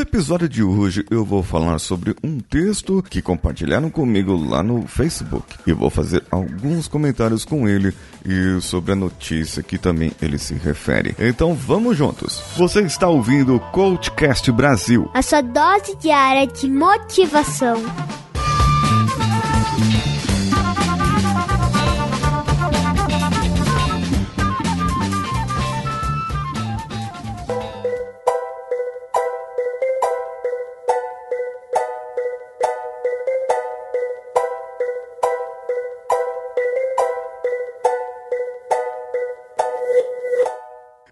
No episódio de hoje eu vou falar sobre um texto que compartilharam comigo lá no Facebook e vou fazer alguns comentários com ele e sobre a notícia que também ele se refere. Então vamos juntos. Você está ouvindo o Coachcast Brasil. A sua dose diária de motivação.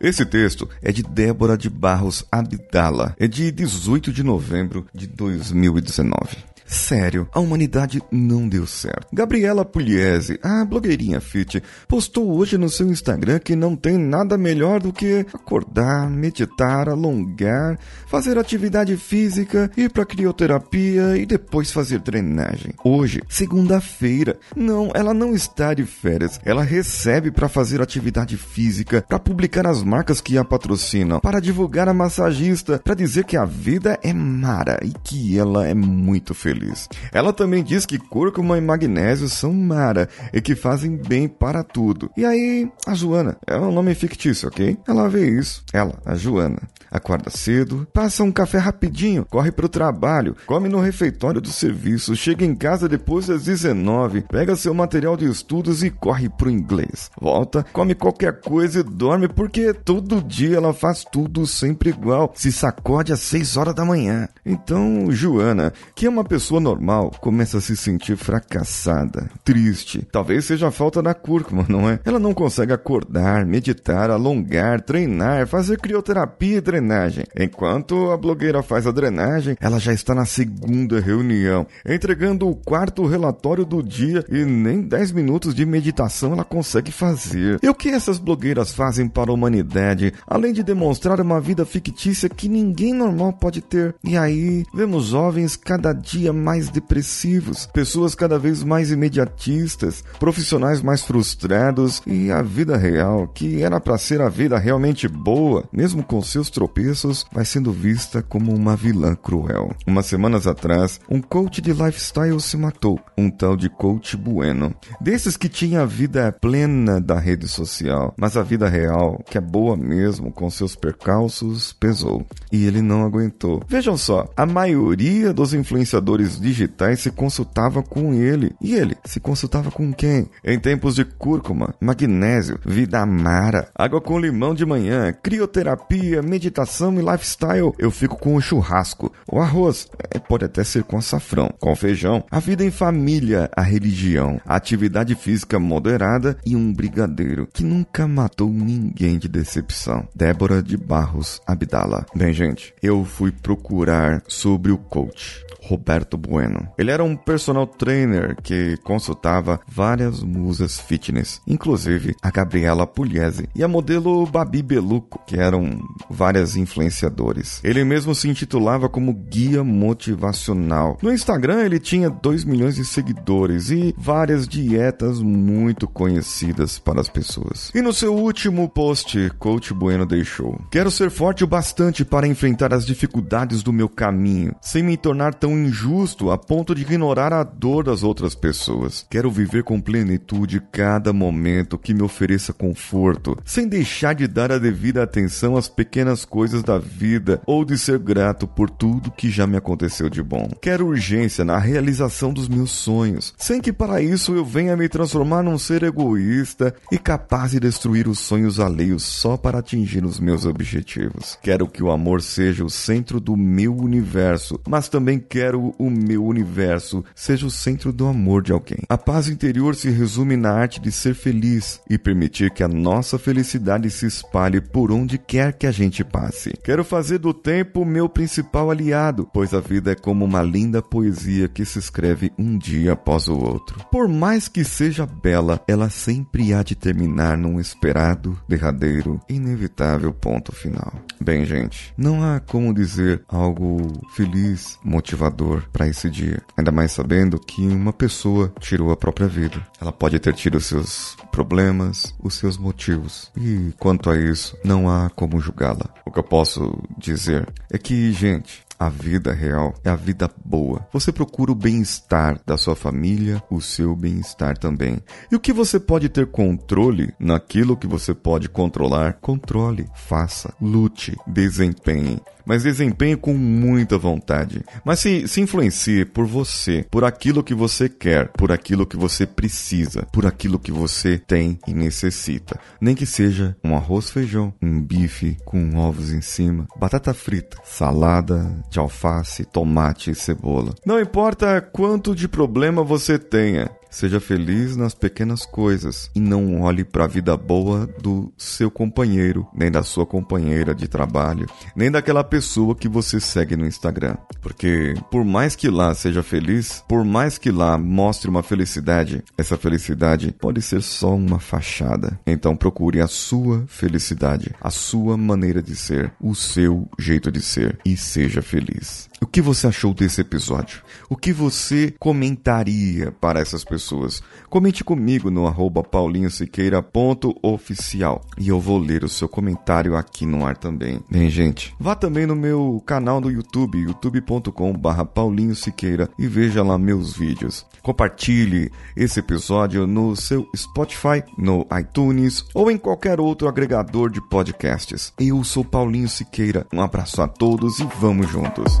Esse texto é de Débora de Barros Abdala. É de 18 de novembro de 2019. Sério, a humanidade não deu certo. Gabriela Pugliese, a blogueirinha fit, postou hoje no seu Instagram que não tem nada melhor do que acordar, meditar, alongar, fazer atividade física, ir para crioterapia e depois fazer drenagem. Hoje, segunda-feira. Não, ela não está de férias. Ela recebe para fazer atividade física, para publicar as marcas que a patrocinam, para divulgar a massagista, para dizer que a vida é mara e que ela é muito feliz feliz. Ela também diz que cúrcuma e magnésio são mara e que fazem bem para tudo. E aí, a Joana, é um nome fictício, ok? Ela vê isso. Ela, a Joana, acorda cedo, passa um café rapidinho, corre para o trabalho, come no refeitório do serviço, chega em casa depois das 19, pega seu material de estudos e corre pro inglês. Volta, come qualquer coisa e dorme porque todo dia ela faz tudo sempre igual, se sacode às 6 horas da manhã. Então, Joana, que é uma pessoa normal começa a se sentir fracassada, triste. Talvez seja a falta da cúrcuma, não é? Ela não consegue acordar, meditar, alongar, treinar, fazer crioterapia e drenagem. Enquanto a blogueira faz a drenagem, ela já está na segunda reunião, entregando o quarto relatório do dia e nem 10 minutos de meditação ela consegue fazer. E o que essas blogueiras fazem para a humanidade, além de demonstrar uma vida fictícia que ninguém normal pode ter? E aí, vemos jovens cada dia mais depressivos, pessoas cada vez mais imediatistas, profissionais mais frustrados e a vida real, que era para ser a vida realmente boa, mesmo com seus tropeços, vai sendo vista como uma vilã cruel. Umas semanas atrás, um coach de lifestyle se matou, um tal de coach bueno, desses que tinha a vida plena da rede social, mas a vida real, que é boa mesmo, com seus percalços, pesou. E ele não aguentou. Vejam só, a maioria dos influenciadores digitais se consultava com ele. E ele se consultava com quem? Em tempos de cúrcuma, magnésio, vida amara, água com limão de manhã, crioterapia, meditação e lifestyle, eu fico com o churrasco. O arroz é, pode até ser com açafrão, com feijão, a vida em família, a religião, a atividade física moderada e um brigadeiro que nunca matou ninguém de decepção. Débora de Barros Abdala. Bem, gente, eu fui procurar sobre o coach. Roberto Bueno. Ele era um personal trainer que consultava várias musas fitness, inclusive a Gabriela Pugliese e a modelo Babi Beluco, que eram várias influenciadores. Ele mesmo se intitulava como guia motivacional. No Instagram ele tinha 2 milhões de seguidores e várias dietas muito conhecidas para as pessoas. E no seu último post, Coach Bueno deixou: Quero ser forte o bastante para enfrentar as dificuldades do meu caminho, sem me tornar tão injusto a ponto de ignorar a dor das outras pessoas. Quero viver com plenitude cada momento que me ofereça conforto, sem deixar de dar a devida atenção às pequenas coisas da vida ou de ser grato por tudo que já me aconteceu de bom. Quero urgência na realização dos meus sonhos, sem que para isso eu venha me transformar num ser egoísta e capaz de destruir os sonhos alheios só para atingir os meus objetivos. Quero que o amor seja o centro do meu universo, mas também quero o meu universo seja o centro do amor de alguém. A paz interior se resume na arte de ser feliz e permitir que a nossa felicidade se espalhe por onde quer que a gente passe. Quero fazer do tempo meu principal aliado, pois a vida é como uma linda poesia que se escreve um dia após o outro. Por mais que seja bela, ela sempre há de terminar num esperado, derradeiro, inevitável ponto final. Bem, gente, não há como dizer algo feliz, motivador para esse dia. Ainda mais sabendo que uma pessoa tirou a própria vida. Ela pode ter tido seus problemas, os seus motivos. E quanto a isso, não há como julgá-la. O que eu posso dizer é que, gente, A vida real é a vida boa. Você procura o bem-estar da sua família, o seu bem-estar também. E o que você pode ter controle naquilo que você pode controlar, controle, faça, lute, desempenhe mas desempenhe com muita vontade. Mas se, se influencie por você, por aquilo que você quer, por aquilo que você precisa, por aquilo que você tem e necessita. Nem que seja um arroz feijão, um bife com ovos em cima, batata frita, salada de alface, tomate e cebola. Não importa quanto de problema você tenha, Seja feliz nas pequenas coisas e não olhe para a vida boa do seu companheiro, nem da sua companheira de trabalho, nem daquela pessoa que você segue no Instagram. Porque por mais que lá seja feliz, por mais que lá mostre uma felicidade, essa felicidade pode ser só uma fachada. Então procure a sua felicidade, a sua maneira de ser, o seu jeito de ser e seja feliz. O que você achou desse episódio? O que você comentaria para essas pessoas? Comente comigo no arroba paulinhosiqueira.oficial e eu vou ler o seu comentário aqui no ar também. Bem, gente, vá também no meu canal no YouTube, youtube.com barra paulinhosiqueira e veja lá meus vídeos. Compartilhe esse episódio no seu Spotify, no iTunes ou em qualquer outro agregador de podcasts. Eu sou Paulinho Siqueira, um abraço a todos e vamos juntos!